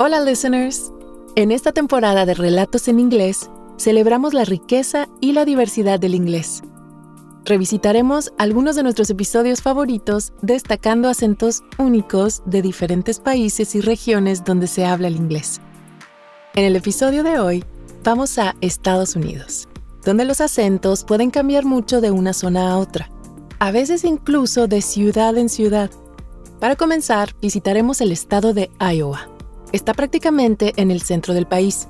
Hola listeners. En esta temporada de Relatos en Inglés, celebramos la riqueza y la diversidad del inglés. Revisitaremos algunos de nuestros episodios favoritos destacando acentos únicos de diferentes países y regiones donde se habla el inglés. En el episodio de hoy, vamos a Estados Unidos, donde los acentos pueden cambiar mucho de una zona a otra, a veces incluso de ciudad en ciudad. Para comenzar, visitaremos el estado de Iowa. Está prácticamente en el centro del país,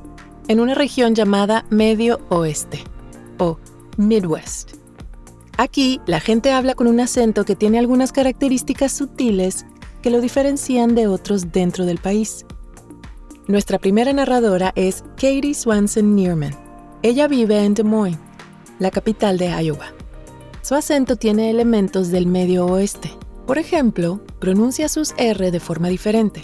en una región llamada Medio Oeste o Midwest. Aquí la gente habla con un acento que tiene algunas características sutiles que lo diferencian de otros dentro del país. Nuestra primera narradora es Katie Swanson Neerman. Ella vive en Des Moines, la capital de Iowa. Su acento tiene elementos del medio oeste. Por ejemplo, pronuncia sus R de forma diferente.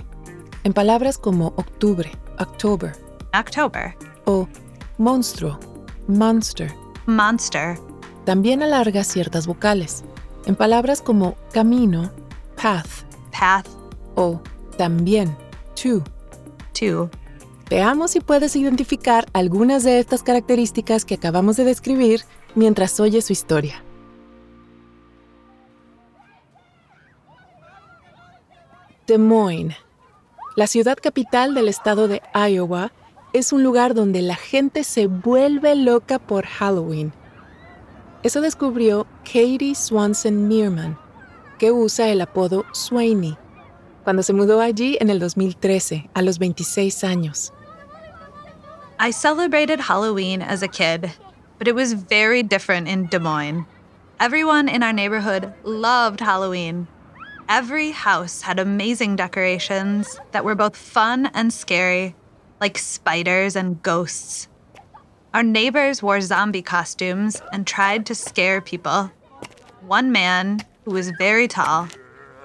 En palabras como octubre, October, October, o monstruo, monster. monster, También alarga ciertas vocales. En palabras como camino, path, path, o también, to. to, Veamos si puedes identificar algunas de estas características que acabamos de describir mientras oyes su historia. Des Moines. La ciudad capital del estado de Iowa es un lugar donde la gente se vuelve loca por Halloween. Eso descubrió Katie Swanson Neerman, que usa el apodo Swaney, cuando se mudó allí en el 2013, a los 26 años. I celebrated Halloween as a kid, but it was very different in Des Moines. Everyone in our neighborhood loved Halloween. Every house had amazing decorations that were both fun and scary, like spiders and ghosts. Our neighbors wore zombie costumes and tried to scare people. One man, who was very tall,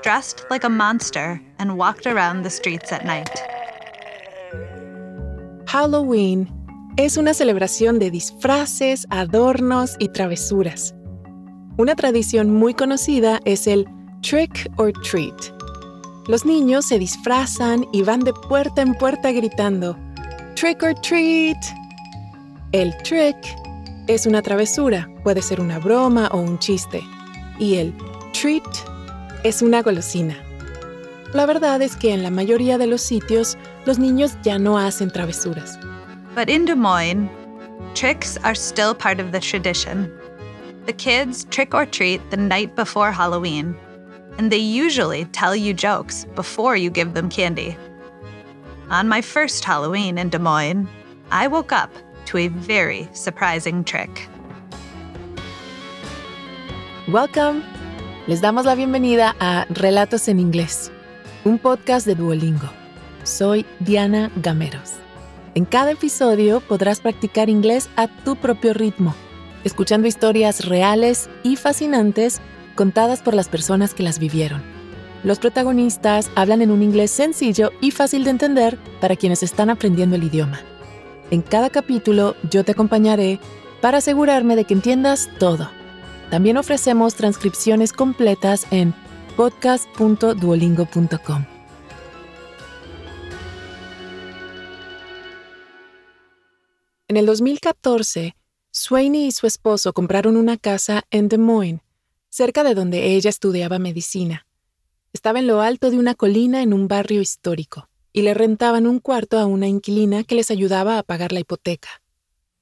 dressed like a monster and walked around the streets at night. Halloween es una celebración de disfraces, adornos y travesuras. Una tradición muy conocida es el trick or treat. Los niños se disfrazan y van de puerta en puerta gritando trick or treat. El trick es una travesura, puede ser una broma o un chiste. Y el treat es una golosina. La verdad es que en la mayoría de los sitios los niños ya no hacen travesuras. But in Des Moines, tricks are still part of the tradition. The kids trick or treat the night before Halloween, and they usually tell you jokes before you give them candy. On my first Halloween in Des Moines, I woke up to a very surprising trick. Welcome. Les damos la bienvenida a Relatos en Inglés, un podcast de Duolingo. Soy Diana Gameros. En cada episodio podrás practicar inglés a tu propio ritmo, escuchando historias reales y fascinantes contadas por las personas que las vivieron. Los protagonistas hablan en un inglés sencillo y fácil de entender para quienes están aprendiendo el idioma. En cada capítulo yo te acompañaré para asegurarme de que entiendas todo. También ofrecemos transcripciones completas en podcast.duolingo.com. En el 2014, Swaney y su esposo compraron una casa en Des Moines, cerca de donde ella estudiaba medicina. Estaba en lo alto de una colina en un barrio histórico y le rentaban un cuarto a una inquilina que les ayudaba a pagar la hipoteca.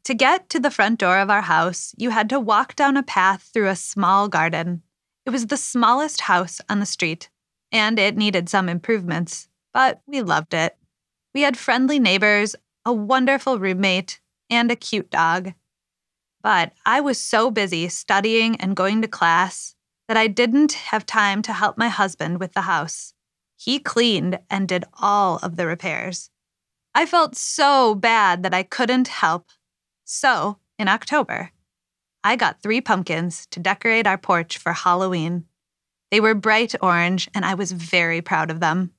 To get to the front door of our house, you had to walk down a path through a small garden. It was the smallest house on the street, and it needed some improvements, but we loved it. We had friendly neighbors, a wonderful roommate, and a cute dog. But I was so busy studying and going to class that I didn't have time to help my husband with the house. He cleaned and did all of the repairs. I felt so bad that I couldn't help. So, in October, I got three pumpkins to decorate our porch for Halloween. They were bright orange, and I was very proud of them.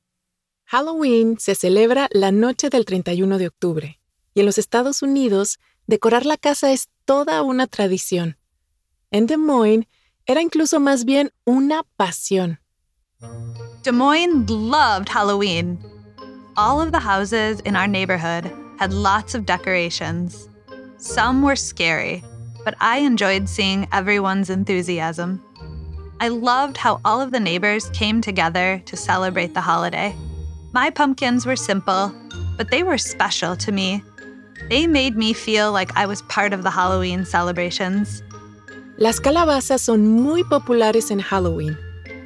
Halloween se celebra la noche del 31 de octubre y en los Estados Unidos decorar la casa es toda una tradición. En Des Moines era incluso más bien una pasión. Des Moines loved Halloween. All of the houses in our neighborhood had lots of decorations. Some were scary, but I enjoyed seeing everyone's enthusiasm. I loved how all of the neighbors came together to celebrate the holiday. My pumpkins were simple, but they were special to me. They made me feel like I was part of the Halloween celebrations. Las calabazas son muy populares en Halloween.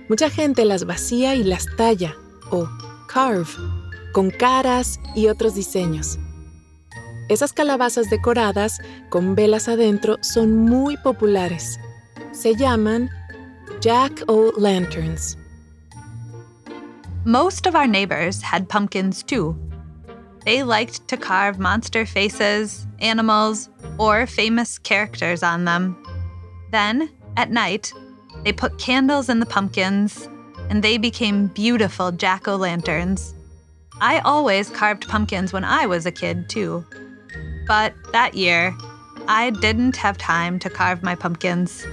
Mucha gente las vacía y las talla, o carve, con caras y otros diseños. Esas calabazas decoradas con velas adentro son muy populares. Se llaman Jack O' Lanterns. Most of our neighbors had pumpkins too. They liked to carve monster faces, animals, or famous characters on them. Then, at night, they put candles in the pumpkins, and they became beautiful jack o' lanterns. I always carved pumpkins when I was a kid, too. But that year, I didn't have time to carve my pumpkins.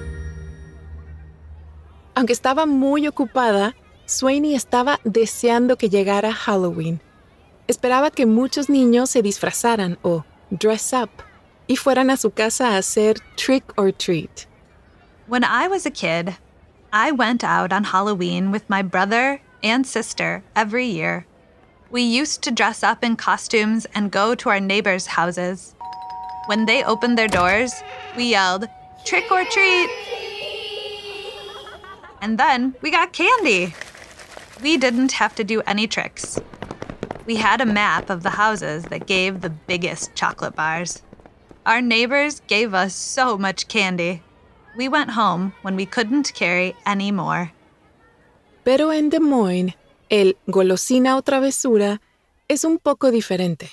Aunque estaba muy ocupada, Swaney estaba deseando que llegara Halloween. Esperaba que muchos niños se disfrazaran o dress up y fueran a su casa a hacer trick or treat. When I was a kid, I went out on Halloween with my brother and sister every year. We used to dress up in costumes and go to our neighbors' houses. When they opened their doors, we yelled, Trick or treat! And then we got candy. We didn't have to do any tricks. We had a map of the houses that gave the biggest chocolate bars. Our neighbors gave us so much candy. We went home when we couldn't carry any more. Pero en Des Moines, el golosina o travesura es un poco diferente.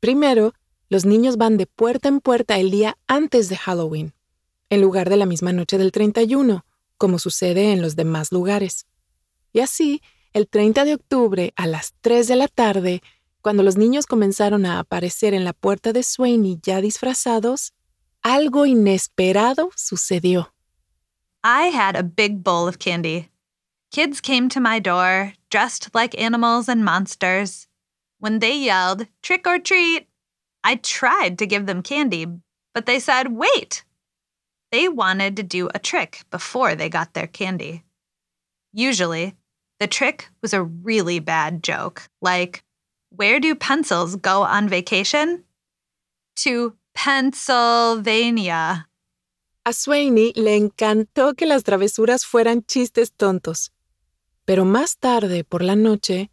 Primero, los niños van de puerta en puerta el día antes de Halloween, en lugar de la misma noche del 31, como sucede en los demás lugares. Y así, el 30 de octubre a las 3 de la tarde, cuando los niños comenzaron a aparecer en la puerta de Swaney ya disfrazados, algo inesperado sucedió. I had a big bowl of candy. Kids came to my door, dressed like animals and monsters. When they yelled, trick or treat, I tried to give them candy, but they said, wait. They wanted to do a trick before they got their candy. Usually, the trick was a really bad joke, like, Where do pencils go on vacation? To Pennsylvania. A Swaney le encantó que las travesuras fueran chistes tontos. Pero más tarde, por la noche,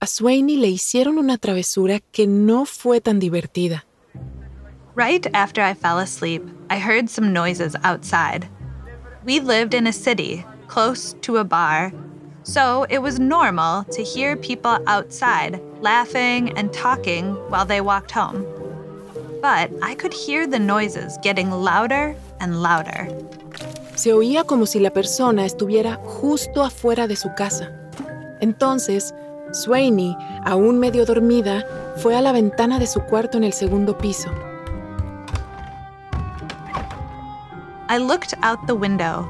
a Swaney le hicieron una travesura que no fue tan divertida. Right after I fell asleep, I heard some noises outside. We lived in a city, close to a bar, so it was normal to hear people outside laughing and talking while they walked home. But I could hear the noises getting louder and louder. Se oía como si la persona estuviera justo afuera de su casa. Entonces, Swaney, aún medio dormida, fue a la ventana de su cuarto en el segundo piso. I looked out the window.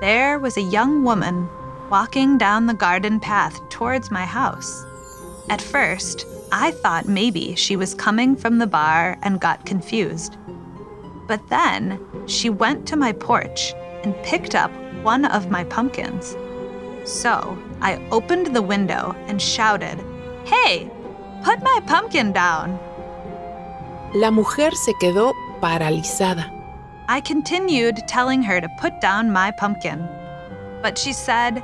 There was a young woman walking down the garden path towards my house. At first, I thought maybe she was coming from the bar and got confused. But then she went to my porch and picked up one of my pumpkins. So I opened the window and shouted, Hey, put my pumpkin down. La mujer se quedó paralizada. I continued telling her to put down my pumpkin. But she said,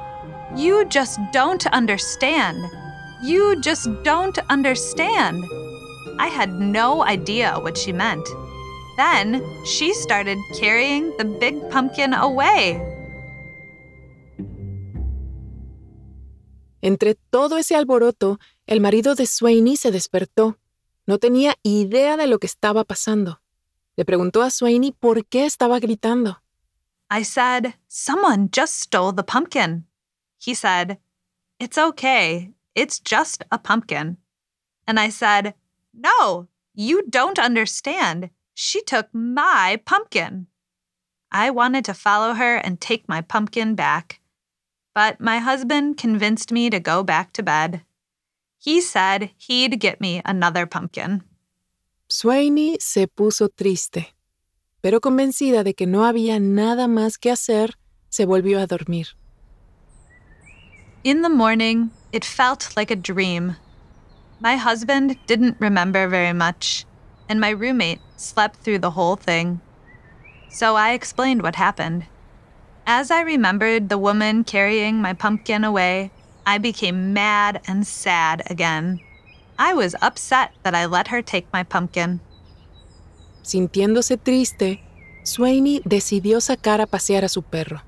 You just don't understand. You just don't understand. I had no idea what she meant. Then she started carrying the big pumpkin away. Entre todo ese alboroto, el marido de Swaney se despertó. No tenía idea de lo que estaba pasando. Le preguntó a Swaney por qué estaba gritando. I said, Someone just stole the pumpkin. He said, It's okay. It's just a pumpkin. And I said, No, you don't understand. She took my pumpkin. I wanted to follow her and take my pumpkin back. But my husband convinced me to go back to bed. He said he'd get me another pumpkin. Swaney se puso triste, pero convencida de que no había nada más que hacer, se volvió a dormir. In the morning, it felt like a dream. My husband didn't remember very much, and my roommate slept through the whole thing. So I explained what happened. As I remembered the woman carrying my pumpkin away, I became mad and sad again. I was upset that I let her take my pumpkin. Sintiéndose triste, Swaney decidió sacar a pasear a su perro.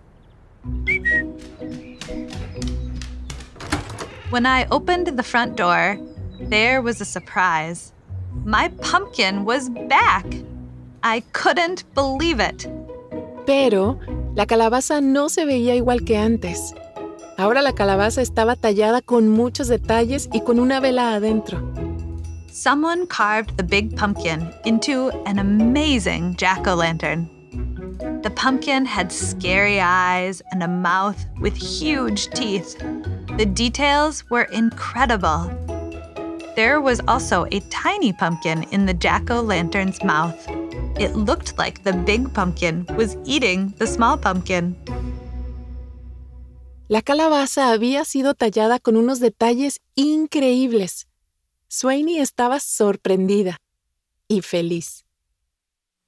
When I opened the front door, there was a surprise. My pumpkin was back. I couldn't believe it. Pero la calabaza no se veía igual que antes. Ahora la calabaza estaba tallada con muchos detalles y con una vela adentro. Someone carved the big pumpkin into an amazing jack o' lantern. The pumpkin had scary eyes and a mouth with huge teeth. The details were incredible. There was also a tiny pumpkin in the jack o' lantern's mouth. It looked like the big pumpkin was eating the small pumpkin. La calabaza había sido tallada con unos detalles increíbles. Swaney estaba sorprendida y feliz.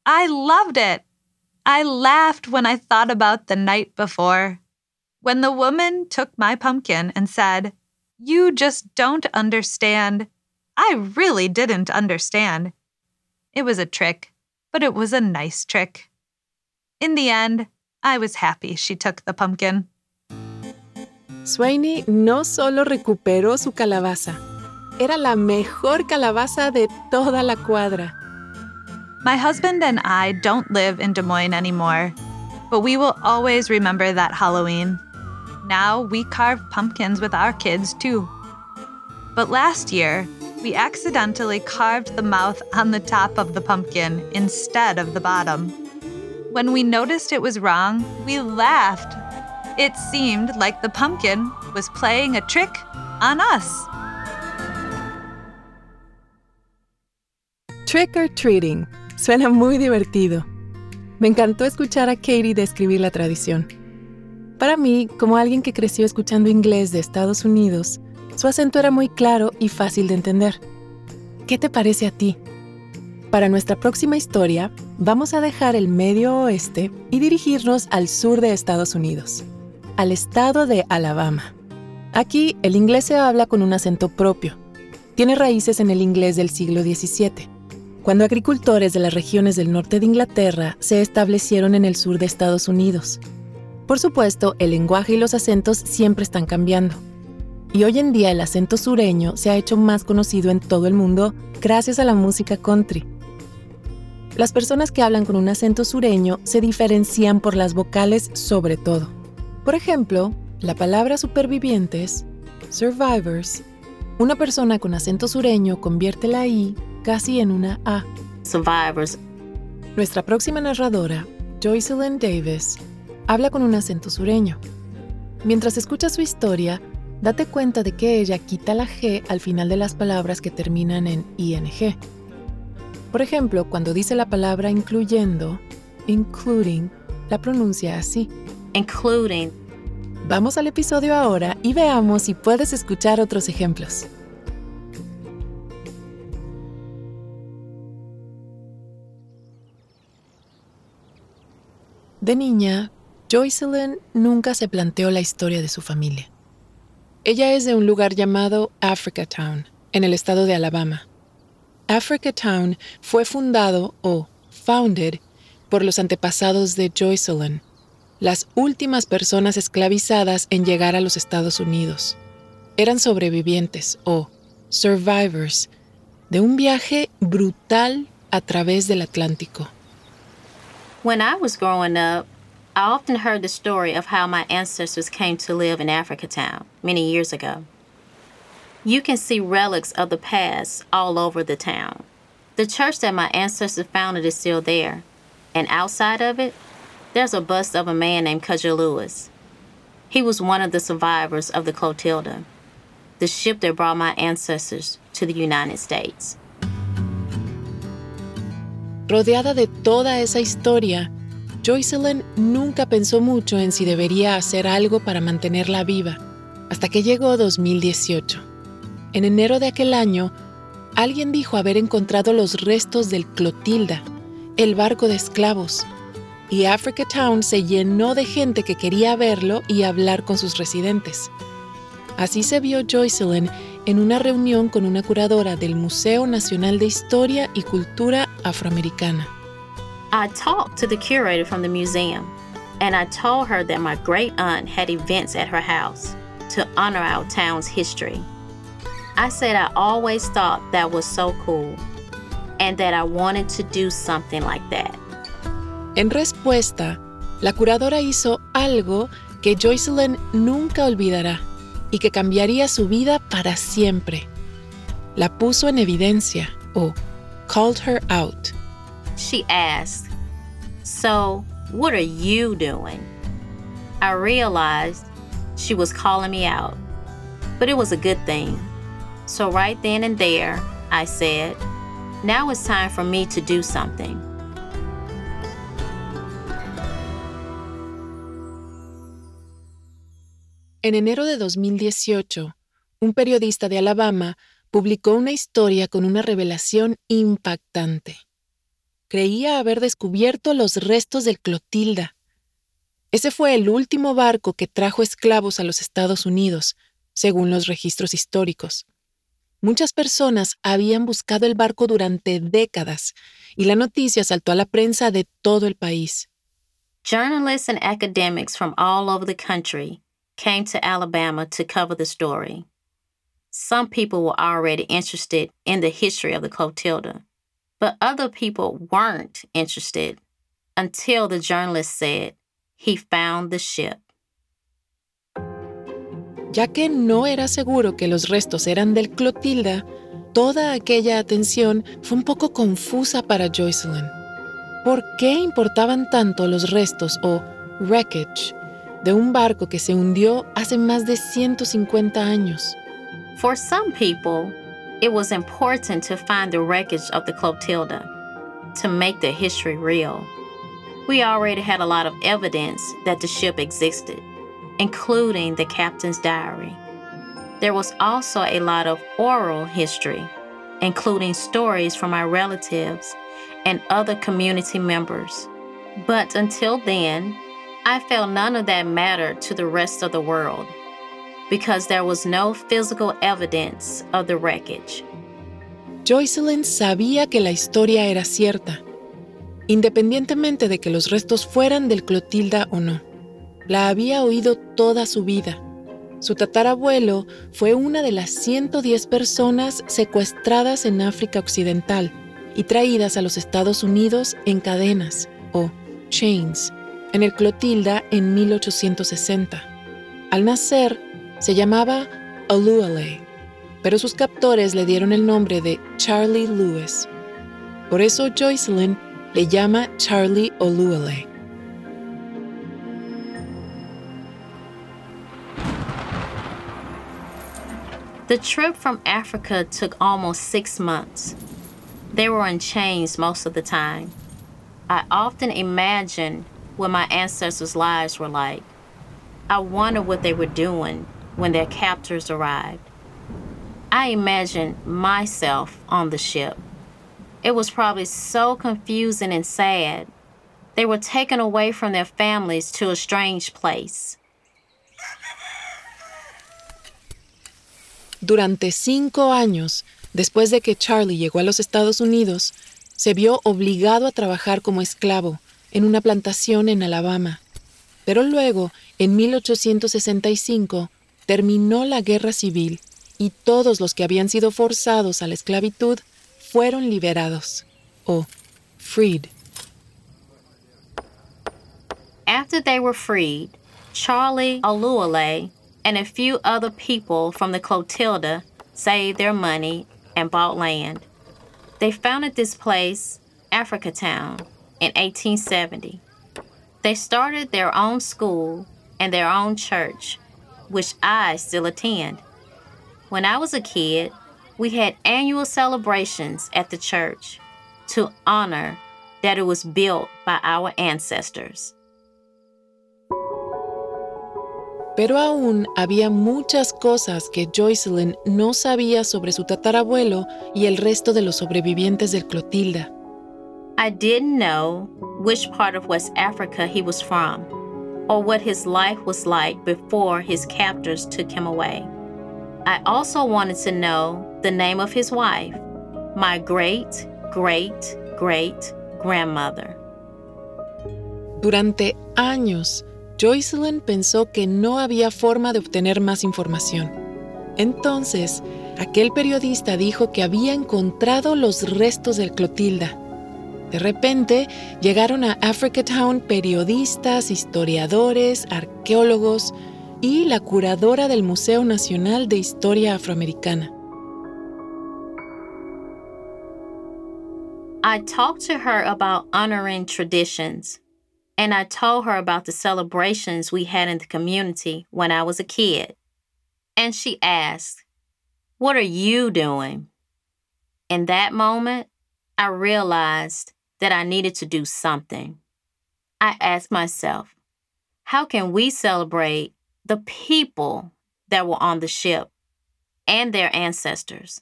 I loved it. I laughed when I thought about the night before. When the woman took my pumpkin and said, You just don't understand. I really didn't understand. It was a trick, but it was a nice trick. In the end, I was happy she took the pumpkin. Swaney no solo recuperó su calabaza, era la mejor calabaza de toda la cuadra. My husband and I don't live in Des Moines anymore, but we will always remember that Halloween. Now we carve pumpkins with our kids too. But last year, we accidentally carved the mouth on the top of the pumpkin instead of the bottom. When we noticed it was wrong, we laughed it seemed like the pumpkin was playing a trick on us. Trick or treating. Suena muy divertido. Me encantó escuchar a Katie describir la tradición. Para mí, como alguien que creció escuchando inglés de Estados Unidos, su acento era muy claro y fácil de entender. ¿Qué te parece a ti? Para nuestra próxima historia, vamos a dejar el medio oeste y dirigirnos al sur de Estados Unidos al estado de Alabama. Aquí el inglés se habla con un acento propio. Tiene raíces en el inglés del siglo XVII, cuando agricultores de las regiones del norte de Inglaterra se establecieron en el sur de Estados Unidos. Por supuesto, el lenguaje y los acentos siempre están cambiando. Y hoy en día el acento sureño se ha hecho más conocido en todo el mundo gracias a la música country. Las personas que hablan con un acento sureño se diferencian por las vocales sobre todo. Por ejemplo, la palabra supervivientes, survivors, una persona con acento sureño convierte la I casi en una A. Survivors. Nuestra próxima narradora, Joycelyn Davis, habla con un acento sureño. Mientras escuchas su historia, date cuenta de que ella quita la G al final de las palabras que terminan en ING. Por ejemplo, cuando dice la palabra incluyendo, including, la pronuncia así including. Vamos al episodio ahora y veamos si puedes escuchar otros ejemplos. De niña, Joycelyn nunca se planteó la historia de su familia. Ella es de un lugar llamado Africa Town, en el estado de Alabama. Africa Town fue fundado o founded por los antepasados de Joycelyn, las últimas personas esclavizadas en llegar a los Estados Unidos. Eran sobrevivientes o survivors de un viaje brutal a través del Atlántico. When I was growing up, I often heard the story of how my ancestors came to live in Africatown many years ago. You can see relics of the past all over the town. The church that my ancestors founded is still there, and outside of it, there's a bust of a man named Cudjo Lewis. He was one of the survivors of the Clotilda. the ship that brought my ancestors to the United States. Rodeada de toda esa historia, Joycelyn nunca pensó mucho en si debería hacer algo para mantenerla viva, hasta que llegó 2018. En enero de aquel año, alguien dijo haber encontrado los restos del Clotilda, el barco de esclavos, y Africa Town se llenó de gente que quería verlo y hablar con sus residentes. Así se vio Joycelyn en una reunión con una curadora del Museo Nacional de Historia y Cultura Afroamericana. I talked to the curator from the museum, and I told her that my great aunt had events at her house to honor our town's history. I said I always thought that was so cool and that I wanted to do something like that. En respuesta, la curadora hizo algo que Joycelyn nunca olvidará y que cambiaría su vida para siempre. La puso en evidencia o called her out. She asked, So, what are you doing? I realized she was calling me out, but it was a good thing. So, right then and there, I said, Now it's time for me to do something. En enero de 2018, un periodista de Alabama publicó una historia con una revelación impactante. Creía haber descubierto los restos del Clotilda. Ese fue el último barco que trajo esclavos a los Estados Unidos, según los registros históricos. Muchas personas habían buscado el barco durante décadas y la noticia saltó a la prensa de todo el país. Journalists and academics from all over the country came to Alabama to cover the story. Some people were already interested in the history of the Clotilda, but other people weren't interested until the journalist said he found the ship. Ya que no era seguro que los restos eran del Clotilda, toda aquella atención fue un poco confusa para Joycelyn. ¿Por qué importaban tanto los restos o wreckage de un barco que se hundió hace más de 150 años? For some people, it was important to find the wreckage of the Clotilda to make the history real. We already had a lot of evidence that the ship existed including the captain's diary. There was also a lot of oral history, including stories from our relatives and other community members. But until then, I felt none of that mattered to the rest of the world because there was no physical evidence of the wreckage. Joycelyn sabía que la historia era cierta, independientemente de que los restos fueran del Clotilda o no. La había oído toda su vida. Su tatarabuelo fue una de las 110 personas secuestradas en África Occidental y traídas a los Estados Unidos en cadenas o chains en el Clotilda en 1860. Al nacer se llamaba Oluale, pero sus captores le dieron el nombre de Charlie Lewis. Por eso Joycelyn le llama Charlie Oluale. The trip from Africa took almost six months. They were in chains most of the time. I often imagine what my ancestors' lives were like. I wonder what they were doing when their captors arrived. I imagine myself on the ship. It was probably so confusing and sad. They were taken away from their families to a strange place. Durante cinco años, después de que Charlie llegó a los Estados Unidos, se vio obligado a trabajar como esclavo en una plantación en Alabama. Pero luego, en 1865, terminó la guerra civil y todos los que habían sido forzados a la esclavitud fueron liberados o freed. After they were freed, Charlie Oluwale and a few other people from the Clotilda saved their money and bought land. They founded this place, Africa Town, in 1870. They started their own school and their own church, which I still attend. When I was a kid, we had annual celebrations at the church to honor that it was built by our ancestors. Pero aún había muchas cosas que Joycelyn no sabía sobre su tatarabuelo y el resto de los sobrevivientes del Clotilda. I didn't know which part of West Africa he was from or what his life was like before his captors took him away. I also wanted to know the name of his wife, my great, great, great grandmother. Durante años, Joycelyn pensó que no había forma de obtener más información. Entonces, aquel periodista dijo que había encontrado los restos del Clotilda. De repente, llegaron a Africa Town periodistas, historiadores, arqueólogos y la curadora del Museo Nacional de Historia Afroamericana. I talked to her about honoring traditions and I told her about the celebrations we had in the community when I was a kid. And she asked, What are you doing? In that moment, I realized that I needed to do something. I asked myself, How can we celebrate the people that were on the ship and their ancestors?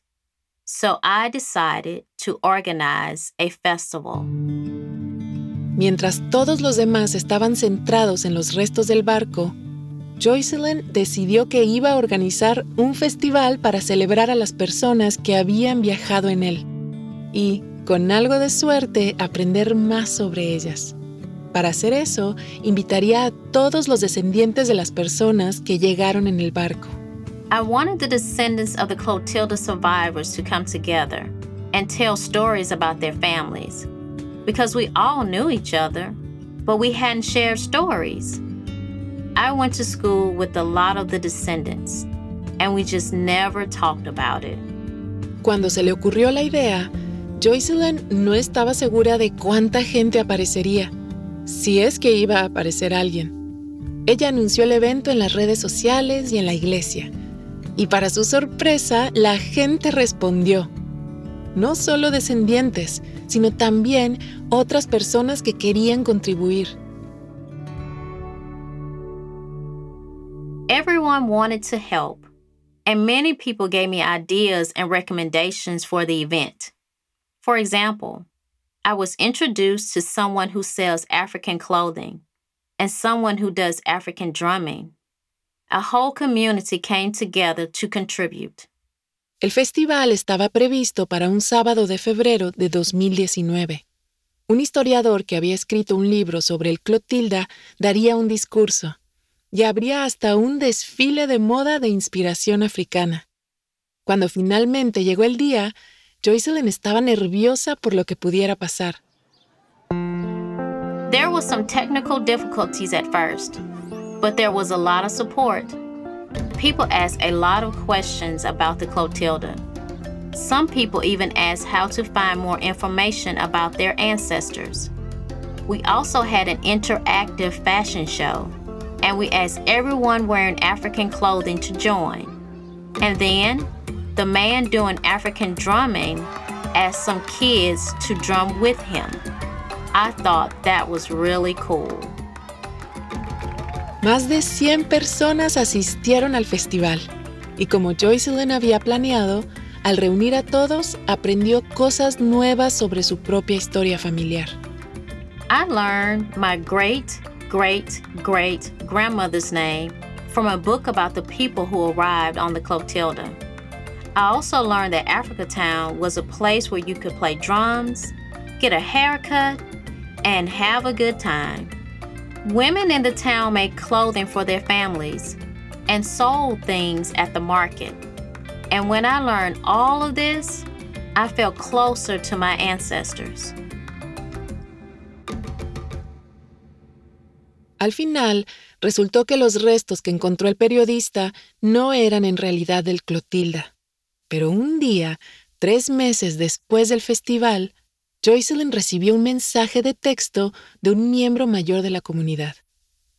So I decided to organize a festival. Mientras todos los demás estaban centrados en los restos del barco, Joycelyn decidió que iba a organizar un festival para celebrar a las personas que habían viajado en él y, con algo de suerte, aprender más sobre ellas. Para hacer eso, invitaría a todos los descendientes de las personas que llegaron en el barco. I wanted the descendants of the Clotilda survivors to come together and tell stories about their families because we all knew each other, but we hadn't shared stories. I went to school with a lot of the descendants, and we just never talked about it. Cuando se le ocurrió la idea, Joycelyn no estaba segura de cuánta gente aparecería, si es que iba a aparecer alguien. Ella anunció el evento en las redes sociales y en la iglesia, y para su sorpresa, la gente respondió no solo descendientes, sino también otras personas que querían contribuir. Everyone wanted to help, and many people gave me ideas and recommendations for the event. For example, I was introduced to someone who sells African clothing and someone who does African drumming. A whole community came together to contribute. El festival estaba previsto para un sábado de febrero de 2019. Un historiador que había escrito un libro sobre el Clotilda daría un discurso y habría hasta un desfile de moda de inspiración africana. Cuando finalmente llegó el día, Joycelyn estaba nerviosa por lo que pudiera pasar. There were some technical difficulties at first, but there was a lot of support. People asked a lot of questions about the Clotilda. Some people even asked how to find more information about their ancestors. We also had an interactive fashion show, and we asked everyone wearing African clothing to join. And then, the man doing African drumming asked some kids to drum with him. I thought that was really cool. Más de 100 personas asistieron al festival y como Joyce Joycelyn había planeado, al reunir a todos aprendió cosas nuevas sobre su propia historia familiar. I learned my great, great, great grandmother's name from a book about the people who arrived on the Clotilda. I also learned that Africa Town was a place where you could play drums, get a haircut, and have a good time. Women in the town made clothing for their families and sold things at the market. And when I learned all of this, I felt closer to my ancestors. Al final, resultó que los restos que encontró el periodista no eran en realidad del Clotilda. Pero un día, tres meses después del festival, Joycelyn recibió un mensaje de texto de un miembro mayor de la comunidad,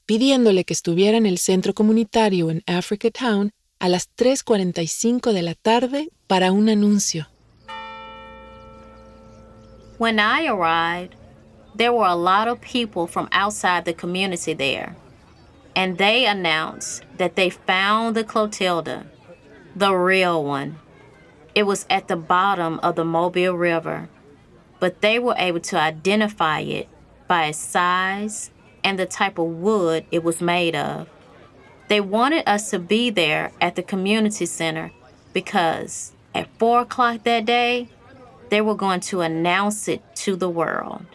pidiéndole que estuviera en el centro comunitario en Africa Town a las 3.45 de la tarde para un anuncio. When I arrived, there were a lot of people from outside the community there, and they announced that they found the Clotilda, the real one. It was at the bottom of the Mobile River, but they were able to identify it by its size and the type of wood it was made of. They wanted us to be there at the community center because at 4 o'clock that day, they were going to announce it to the world.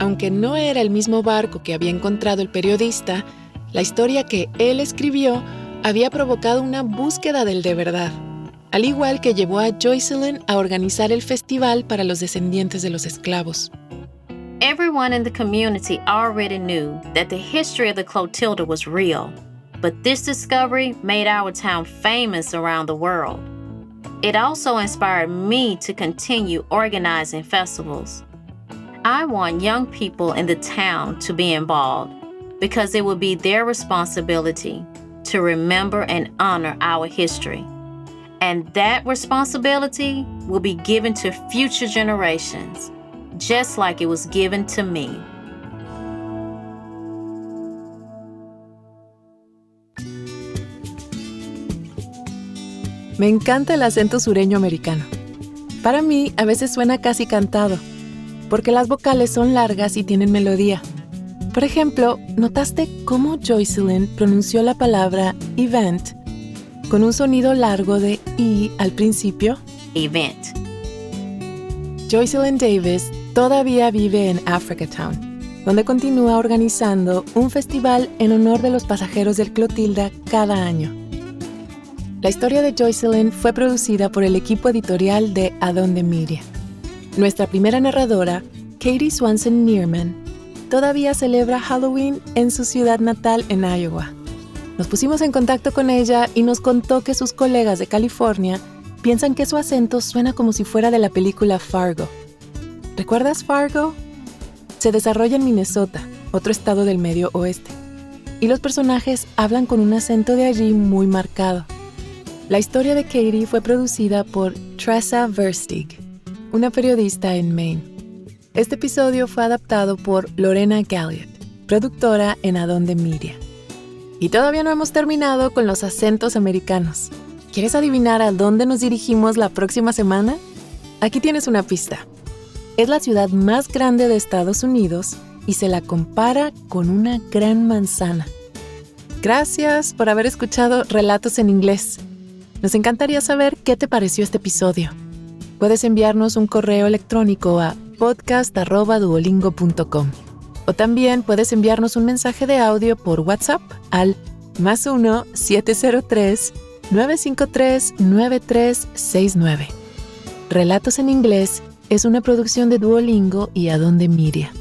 Aunque no era el mismo barco que había encontrado el periodista, la historia que él escribió había provocado una búsqueda del de verdad, al igual que llevó a Joycelyn a organizar el festival para los descendientes de los esclavos. Everyone in the community already knew that the history of the Clotilda was real, but this discovery made our town famous around the world. It also inspired me to continue organizing festivals. I want young people in the town to be involved because it will be their responsibility to remember and honor our history. And that responsibility will be given to future generations just like it was given to me. Me encanta el acento sureño americano. Para mí, a veces suena casi cantado, porque las vocales son largas y tienen melodía. Por ejemplo, ¿notaste cómo Joycelyn pronunció la palabra event con un sonido largo de I al principio? Event. Joycelyn Davis todavía vive en Africatown, donde continúa organizando un festival en honor de los pasajeros del Clotilda cada año. La historia de Joycelyn fue producida por el equipo editorial de Adonde Miria. Nuestra primera narradora, Katie Swanson Neerman, todavía celebra Halloween en su ciudad natal en Iowa. Nos pusimos en contacto con ella y nos contó que sus colegas de California piensan que su acento suena como si fuera de la película Fargo ¿Recuerdas Fargo? Se desarrolla en Minnesota, otro estado del medio oeste, y los personajes hablan con un acento de allí muy marcado. La historia de Katie fue producida por Tressa Verstig, una periodista en Maine. Este episodio fue adaptado por Lorena Galliot, productora en Adonde Media. Y todavía no hemos terminado con los acentos americanos. ¿Quieres adivinar a dónde nos dirigimos la próxima semana? Aquí tienes una pista. Es la ciudad más grande de Estados Unidos y se la compara con una gran manzana. Gracias por haber escuchado Relatos en Inglés. Nos encantaría saber qué te pareció este episodio. Puedes enviarnos un correo electrónico a podcast.duolingo.com o también puedes enviarnos un mensaje de audio por WhatsApp al más 1-703-953-9369. Relatos en Inglés es una producción de Duolingo y Adonde Miria.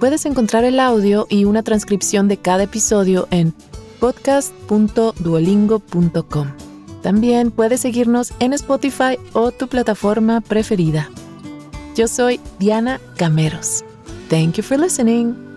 Puedes encontrar el audio y una transcripción de cada episodio en podcast.duolingo.com. También puedes seguirnos en Spotify o tu plataforma preferida. Yo soy Diana Cameros. Thank you for listening.